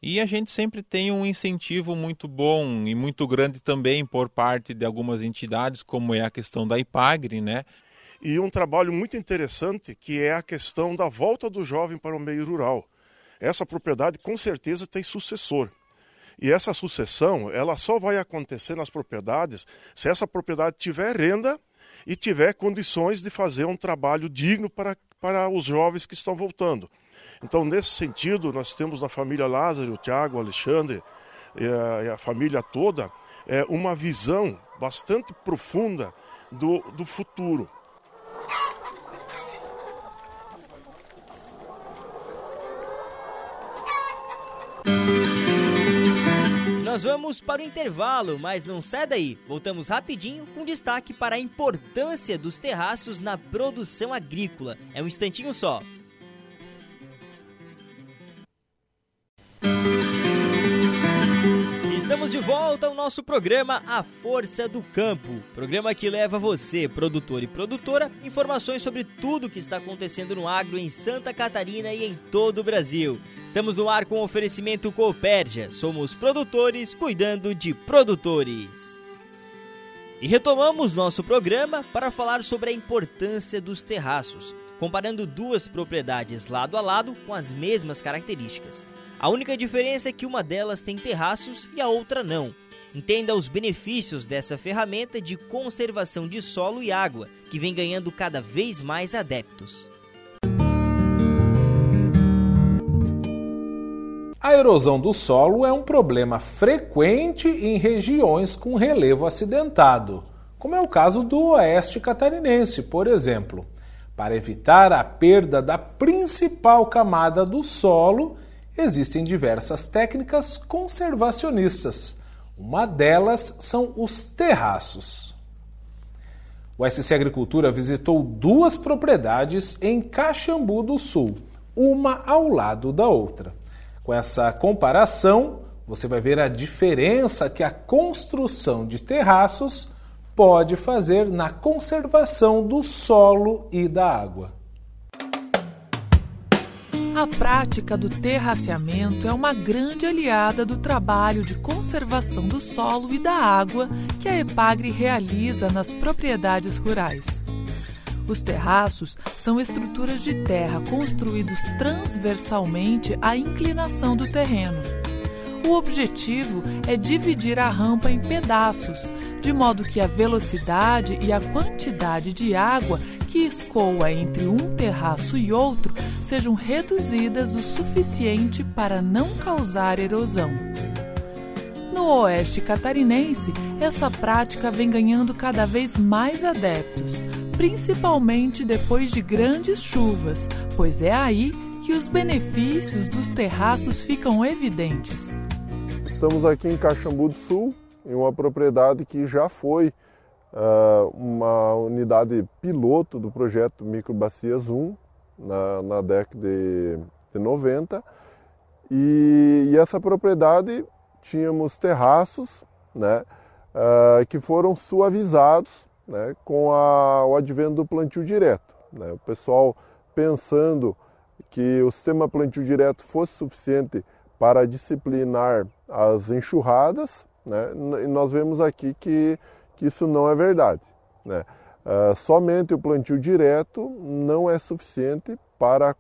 E a gente sempre tem um incentivo muito bom e muito grande também por parte de algumas entidades, como é a questão da IPAGRE, né? E um trabalho muito interessante que é a questão da volta do jovem para o meio rural. Essa propriedade com certeza tem sucessor. E essa sucessão, ela só vai acontecer nas propriedades se essa propriedade tiver renda e tiver condições de fazer um trabalho digno para, para os jovens que estão voltando. Então, nesse sentido, nós temos na família Lázaro, o Tiago, o Alexandre e a, e a, família toda é, uma visão bastante profunda do, do futuro. Nós vamos para o intervalo, mas não sai daí. Voltamos rapidinho com destaque para a importância dos terraços na produção agrícola. É um instantinho só. Estamos de volta ao nosso programa A Força do Campo. Programa que leva você, produtor e produtora, informações sobre tudo o que está acontecendo no agro em Santa Catarina e em todo o Brasil. Estamos no ar com o oferecimento Copérdia. Somos produtores cuidando de produtores. E retomamos nosso programa para falar sobre a importância dos terraços, comparando duas propriedades lado a lado com as mesmas características. A única diferença é que uma delas tem terraços e a outra não. Entenda os benefícios dessa ferramenta de conservação de solo e água, que vem ganhando cada vez mais adeptos. A erosão do solo é um problema frequente em regiões com relevo acidentado, como é o caso do oeste catarinense, por exemplo. Para evitar a perda da principal camada do solo, existem diversas técnicas conservacionistas. Uma delas são os terraços. O SC Agricultura visitou duas propriedades em Caxambu do Sul, uma ao lado da outra. Com essa comparação, você vai ver a diferença que a construção de terraços pode fazer na conservação do solo e da água. A prática do terraceamento é uma grande aliada do trabalho de conservação do solo e da água que a EPAGRE realiza nas propriedades rurais. Os terraços são estruturas de terra construídos transversalmente à inclinação do terreno. O objetivo é dividir a rampa em pedaços, de modo que a velocidade e a quantidade de água que escoa entre um terraço e outro sejam reduzidas o suficiente para não causar erosão. No oeste catarinense, essa prática vem ganhando cada vez mais adeptos, principalmente depois de grandes chuvas, pois é aí que os benefícios dos terraços ficam evidentes. Estamos aqui em Caxambu do Sul, em uma propriedade que já foi uma unidade piloto do projeto Microbacias 1 na, na década de, de 90. E, e, essa propriedade tínhamos terraços né, uh, que foram suavizados né, com a, o advento do plantio direto. Né? O pessoal pensando que o sistema plantio direto fosse suficiente para disciplinar as enxurradas, né? e nós vemos aqui que, que isso não é verdade. Né? Uh, somente o plantio direto não é suficiente para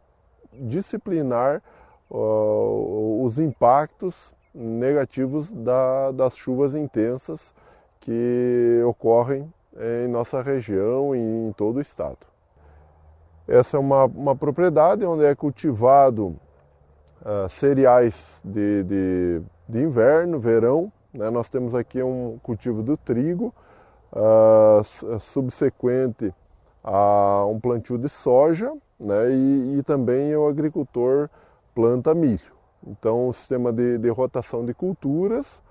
disciplinar uh, os impactos negativos da, das chuvas intensas que ocorrem em nossa região e em todo o estado. Essa é uma, uma propriedade onde é cultivado uh, cereais de, de, de, inverno, verão. Né? Nós temos aqui um cultivo do trigo, uh, subsequente a um plantio de soja, né? e, e também o agricultor planta milho. Então, o sistema de, de rotação de culturas,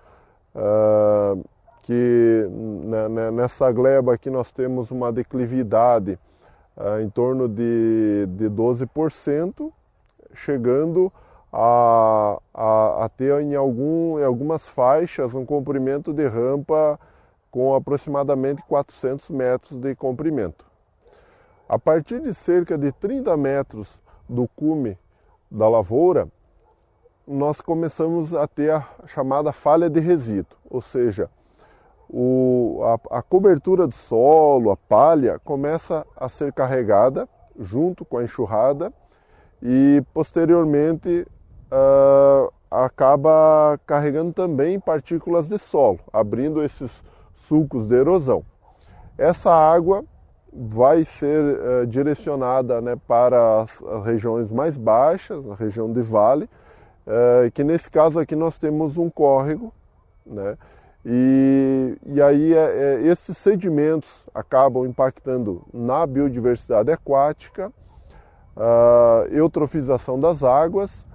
uh, que né, né, nessa gleba aqui nós temos uma declividade uh, em torno de, de 12%, chegando a, a, a, ter em, algum, em algumas faixas um comprimento de rampa com aproximadamente 400 metros de comprimento. A partir de cerca de 30 metros do cume da lavoura, nós começamos a ter a chamada falha de resíduo, ou seja, o, a, a, cobertura do solo, a palha, começa a ser carregada junto com a enxurrada e posteriormente uh, acaba carregando também partículas de solo, abrindo esses sulcos de erosão. Essa água vai ser uh, direcionada né, para as, as regiões mais baixas, a região de vale, é, que nesse caso aqui nós temos um córrego, né? E, e aí é, é, esses sedimentos acabam impactando na biodiversidade aquática, a eutrofização das águas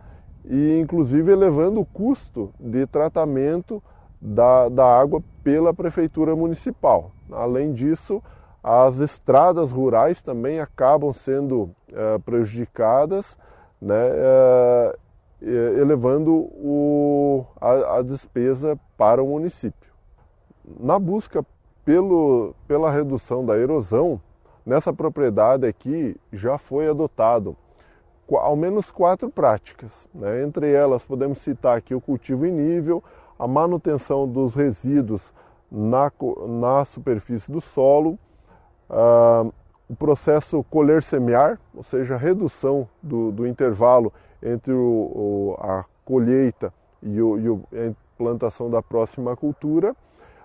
e inclusive elevando o custo de tratamento da, da água pela prefeitura municipal. Além disso, as estradas rurais também acabam sendo é, prejudicadas, né? É, é, elevando o, a, a, despesa para o município. Na busca pelo, pela redução da erosão, nessa propriedade aqui já foi adotado ao menos quatro práticas. Né? Entre elas, podemos citar aqui o cultivo em nível, a manutenção dos resíduos na, na superfície do solo, uh, o processo colher-semear, ou seja, a redução do, do intervalo entre o, o, a colheita e, o, e, a implantação da próxima cultura,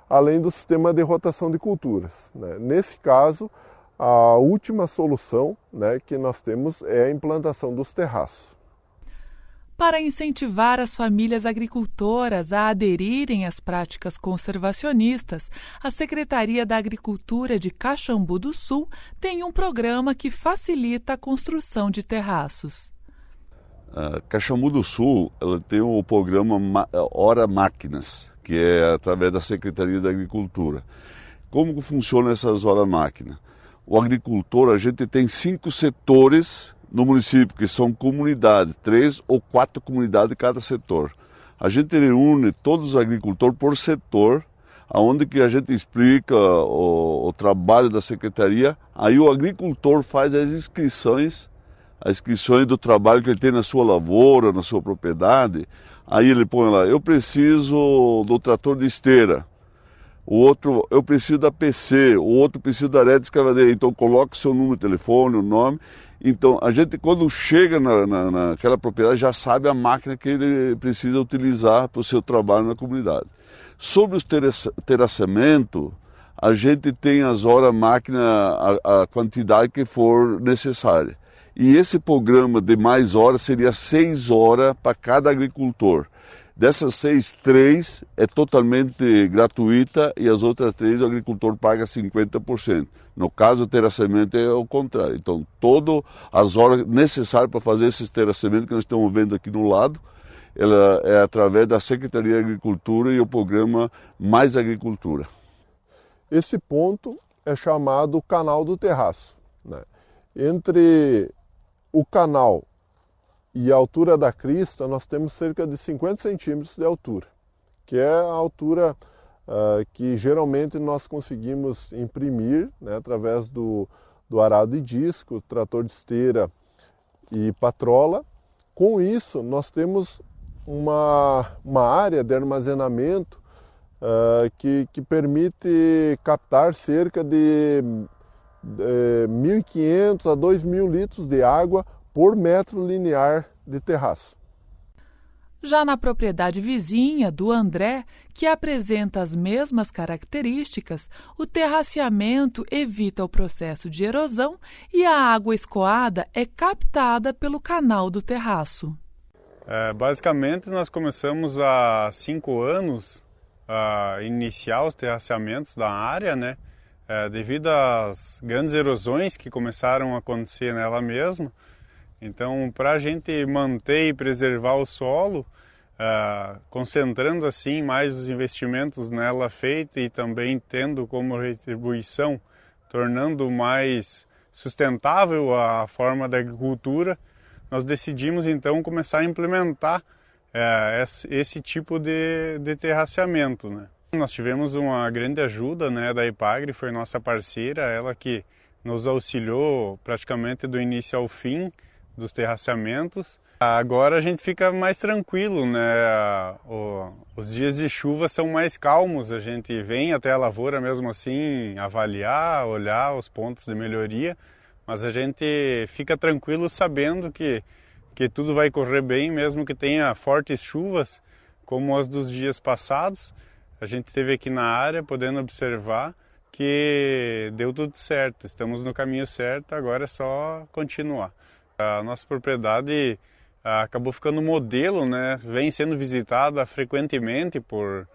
além do sistema de rotação de culturas. Né? Nesse caso, a última solução né, que nós temos é a implantação dos terraços. Para incentivar as famílias agricultoras a aderirem às práticas conservacionistas, a Secretaria da Agricultura de Caxambu do Sul tem um programa que facilita a construção de terraços. Uh, Caxambu do Sul ela tem o programa Hora Máquinas, que é através da Secretaria da Agricultura. Como funciona essas Hora Máquinas? O agricultor, a gente tem cinco setores no município, que são comunidades, três ou quatro comunidades de cada setor. A gente reúne todos os agricultores por setor, aonde que a gente explica o, o trabalho da secretaria, aí o agricultor faz as inscrições as inscrições do trabalho que ele tem na sua lavoura, na sua propriedade. Aí ele põe lá, eu preciso do trator de esteira. O outro, eu preciso da PC, o outro precisa da rede escavadeira. Então coloca o seu número de telefone, o nome. Então a gente quando chega na, na, naquela propriedade já sabe a máquina que ele precisa utilizar para o seu trabalho na comunidade. Sobre o terraçamento, a gente tem as horas máquina, a, a quantidade que for necessária. E esse programa de mais horas seria seis horas para cada agricultor. Dessas seis, três é totalmente gratuita e as outras três o agricultor paga 50%. No caso, o terraceamento é o contrário. Então, todas as horas necessárias para fazer esse terraceamento que nós estamos vendo aqui no lado, ela é através da Secretaria de Agricultura e o programa Mais Agricultura. Esse ponto é chamado Canal do Terraço. Né? Entre o canal e a altura da crista, nós temos cerca de 50 centímetros de altura, que é a altura uh, que geralmente nós conseguimos imprimir né, através do, do arado de disco, trator de esteira e patrola. Com isso, nós temos uma, uma área de armazenamento uh, que, que permite captar cerca de, de 1.500 a 2.000 litros de água por metro linear de terraço. Já na propriedade vizinha do André, que apresenta as mesmas características, o terraceamento evita o processo de erosão e a água escoada é captada pelo canal do terraço. É, basicamente, nós começamos há cinco anos a iniciar os terraceamentos da área, né? É, devido às grandes erosões que começaram a acontecer nela mesma. Então, para a gente manter e preservar o solo, uh, concentrando assim mais os investimentos nela feita e também tendo como retribuição, tornando mais sustentável a forma da agricultura, nós decidimos então começar a implementar uh, esse, tipo de, de terraceamento. Né? Nós tivemos uma grande ajuda né, da Ipagre, foi nossa parceira, ela que nos auxiliou praticamente do início ao fim dos terraceamentos. Agora a gente fica mais tranquilo, né? O, os dias de chuva são mais calmos, a gente vem até a lavoura mesmo assim avaliar, olhar os pontos de melhoria, mas a gente fica tranquilo sabendo que, que tudo vai correr bem, mesmo que tenha fortes chuvas, como as dos dias passados. A gente esteve aqui na área podendo observar que deu tudo certo, estamos no caminho certo, agora é só continuar. A nossa propriedade ah, acabou ficando modelo, né? Vem sendo visitada frequentemente por,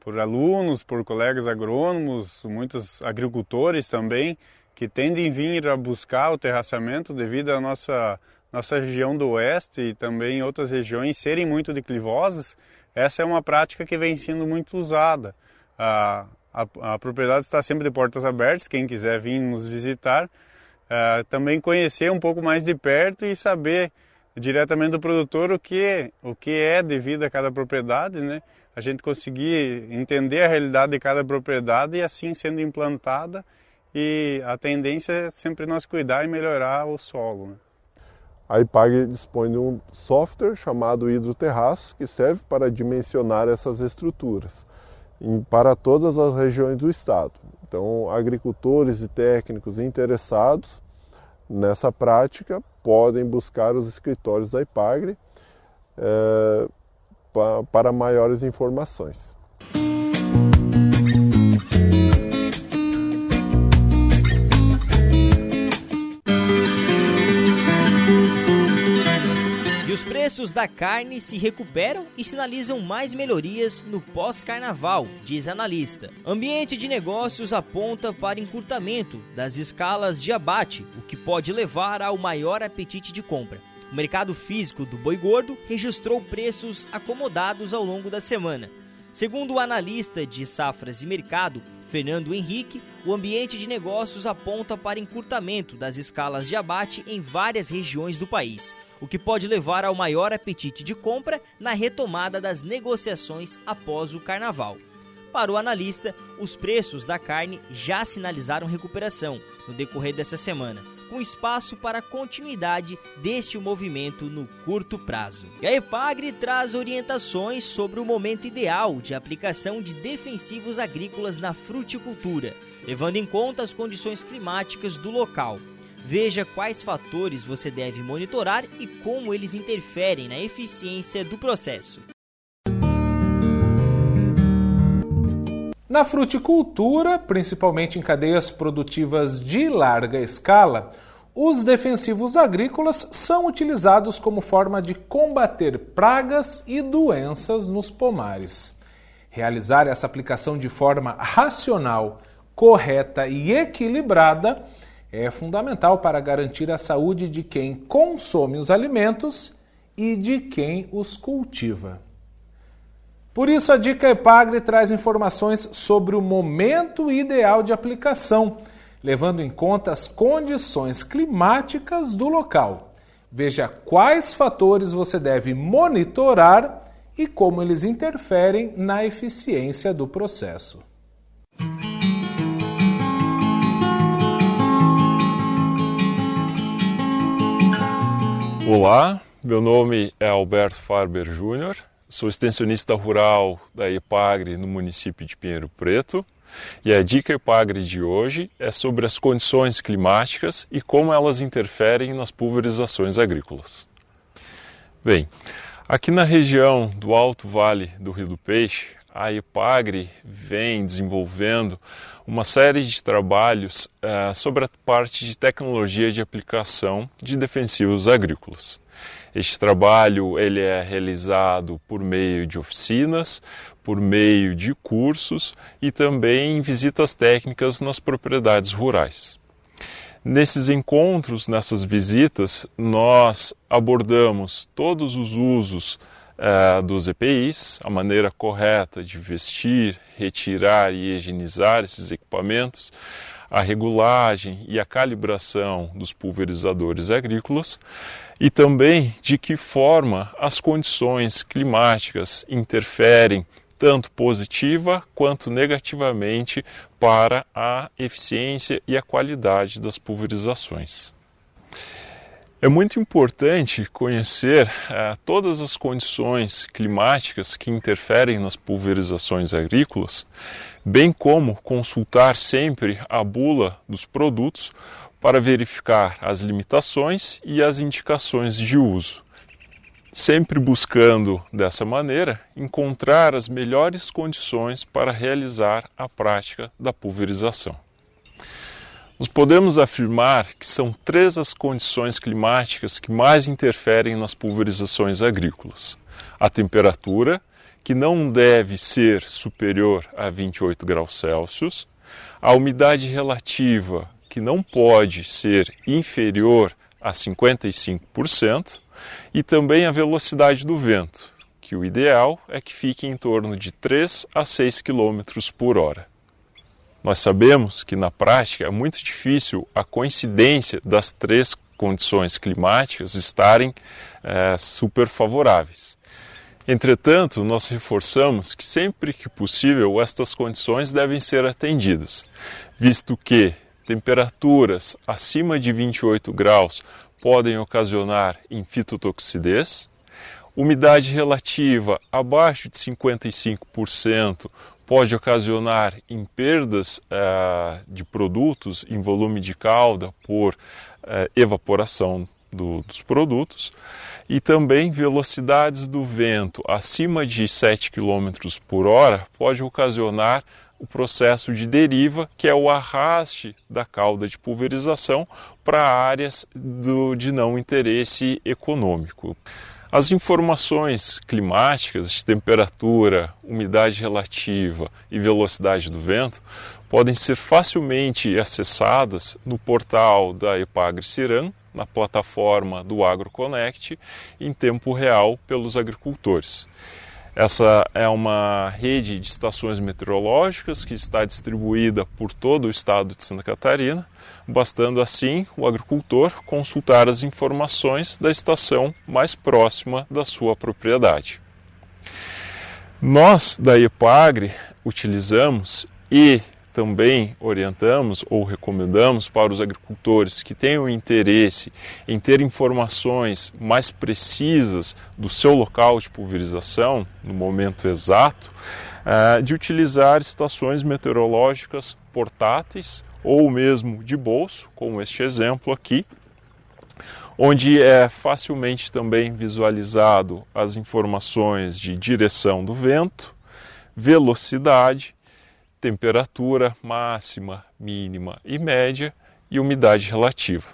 por alunos, por colegas agrônomos, muitos agricultores também, que tendem a vir a buscar o terraçamento devido à nossa, nossa região do oeste e também outras regiões serem muito declivosas. Essa é uma prática que vem sendo muito usada. A, a, a propriedade está sempre de portas abertas, quem quiser vir nos visitar uh, também conhecer um pouco mais de perto e saber diretamente do produtor o que, o que é devido a cada propriedade, né? A gente conseguir entender a realidade de cada propriedade e assim sendo implantada e a tendência é sempre nós cuidar e melhorar o solo. Né? A IPAG dispõe de um software chamado Hidroterraço que serve para dimensionar essas estruturas em, para todas as regiões do estado. Então, agricultores e técnicos interessados nessa prática podem buscar os escritórios da IPAGRE é, para maiores informações. Preços da carne se recuperam e sinalizam mais melhorias no pós-carnaval, diz analista. Ambiente de negócios aponta para encurtamento das escalas de abate, o que pode levar ao maior apetite de compra. O mercado físico do boi gordo registrou preços acomodados ao longo da semana. Segundo o analista de safras e mercado, Fernando Henrique, o ambiente de negócios aponta para encurtamento das escalas de abate em várias regiões do país o que pode levar ao maior apetite de compra na retomada das negociações após o carnaval. Para o analista, os preços da carne já sinalizaram recuperação no decorrer dessa semana, com espaço para continuidade deste movimento no curto prazo. E a Epagre traz orientações sobre o momento ideal de aplicação de defensivos agrícolas na fruticultura, levando em conta as condições climáticas do local Veja quais fatores você deve monitorar e como eles interferem na eficiência do processo. Na fruticultura, principalmente em cadeias produtivas de larga escala, os defensivos agrícolas são utilizados como forma de combater pragas e doenças nos pomares. Realizar essa aplicação de forma racional, correta e equilibrada é fundamental para garantir a saúde de quem consome os alimentos e de quem os cultiva. Por isso, a Dica Epagre traz informações sobre o momento ideal de aplicação, levando em conta as condições climáticas do local. Veja quais fatores você deve monitorar e como eles interferem na eficiência do processo. Olá, meu nome é Alberto Farber Júnior, sou extensionista rural da EPAGRE no município de Pinheiro Preto. E a dica EPAGRE de hoje é sobre as condições climáticas e como elas interferem nas pulverizações agrícolas. Bem, aqui na região do Alto Vale do Rio do Peixe, a EPAGRE vem desenvolvendo uma série de trabalhos uh, sobre a parte de tecnologia de aplicação de defensivos agrícolas. Este trabalho ele é realizado por meio de oficinas, por meio de cursos e também visitas técnicas nas propriedades rurais. Nesses encontros, nessas visitas, nós abordamos todos os usos uh, dos EPIs, a maneira correta de vestir, retirar e higienizar esses equipamentos, a regulagem e a calibração dos pulverizadores agrícolas e também de que forma as condições climáticas interferem tanto positiva quanto negativamente para a eficiência e a qualidade das pulverizações. É muito importante conhecer eh, todas as condições climáticas que interferem nas pulverizações agrícolas, bem como consultar sempre a bula dos produtos para verificar as limitações e as indicações de uso. Sempre buscando, dessa maneira, encontrar as melhores condições para realizar a prática da pulverização. Nós podemos afirmar que são três as condições climáticas que mais interferem nas pulverizações agrícolas: a temperatura, que não deve ser superior a 28 graus Celsius, a umidade relativa, que não pode ser inferior a 55%, e também a velocidade do vento, que o ideal é que fique em torno de 3 a 6 km por hora. Nós sabemos que na prática é muito difícil a coincidência das três condições climáticas estarem é, super favoráveis. Entretanto, nós reforçamos que sempre que possível estas condições devem ser atendidas, visto que temperaturas acima de 28 graus podem ocasionar infitotoxidez, umidade relativa abaixo de 55% pode ocasionar em perdas uh, de produtos em volume de calda por uh, evaporação do, dos produtos e também velocidades do vento acima de 7 km por hora pode ocasionar o processo de deriva, que é o arraste da cauda de pulverização para áreas do, de não interesse econômico. As informações climáticas temperatura, umidade relativa e velocidade do vento podem ser facilmente acessadas no portal da Epagre Ciran, na plataforma do AgroConnect, em tempo real pelos agricultores. Essa é uma rede de estações meteorológicas que está distribuída por todo o estado de Santa Catarina bastando assim o agricultor consultar as informações da estação mais próxima da sua propriedade. Nós da EPAGRE utilizamos e também orientamos ou recomendamos para os agricultores que tenham interesse em ter informações mais precisas do seu local de pulverização no momento exato, eh, de utilizar estações meteorológicas portáteis ou mesmo de bolso, como este exemplo aqui, onde é facilmente também visualizado as informações de direção do vento, velocidade, temperatura máxima, mínima e média e umidade relativa.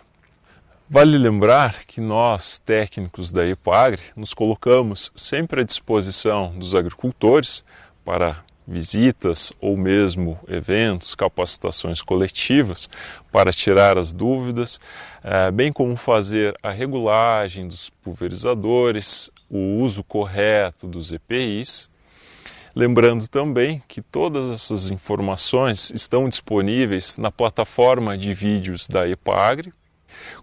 Vale lembrar que nós, técnicos da EPAGRE, nos colocamos sempre à disposição dos agricultores para visitas ou mesmo eventos, capacitações coletivas para tirar as dúvidas, eh, bem como fazer a regulagem dos pulverizadores, o uso correto dos EPIs. Lembrando também que todas essas informações estão disponíveis na plataforma de vídeos da EPAGRE,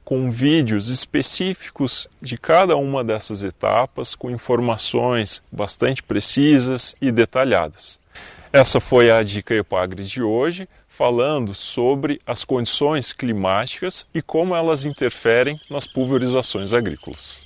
com vídeos específicos de cada uma dessas etapas, com informações bastante precisas e detalhadas. Essa foi a dica Epagre de hoje, falando sobre as condições climáticas e como elas interferem nas pulverizações agrícolas.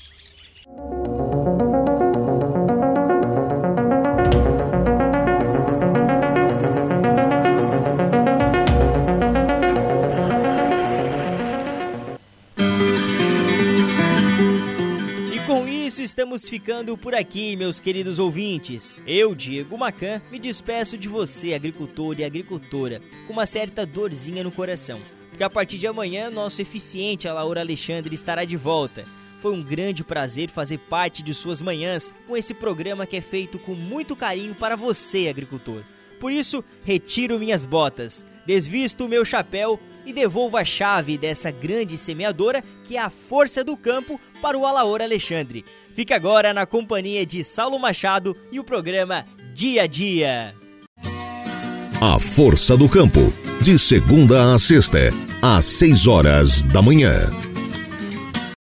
Estamos ficando por aqui, meus queridos ouvintes. Eu, Diego Macan, me despeço de você, agricultor e agricultora, com uma certa dorzinha no coração. Porque a partir de amanhã, nosso eficiente Laura Alexandre estará de volta. Foi um grande prazer fazer parte de suas manhãs com esse programa que é feito com muito carinho para você, agricultor. Por isso, retiro minhas botas, desvisto o meu chapéu e devolvo a chave dessa grande semeadora que é a força do campo para o Alaor Alexandre. Fique agora na companhia de Saulo Machado e o programa Dia a Dia. A Força do Campo, de segunda a sexta, às seis horas da manhã.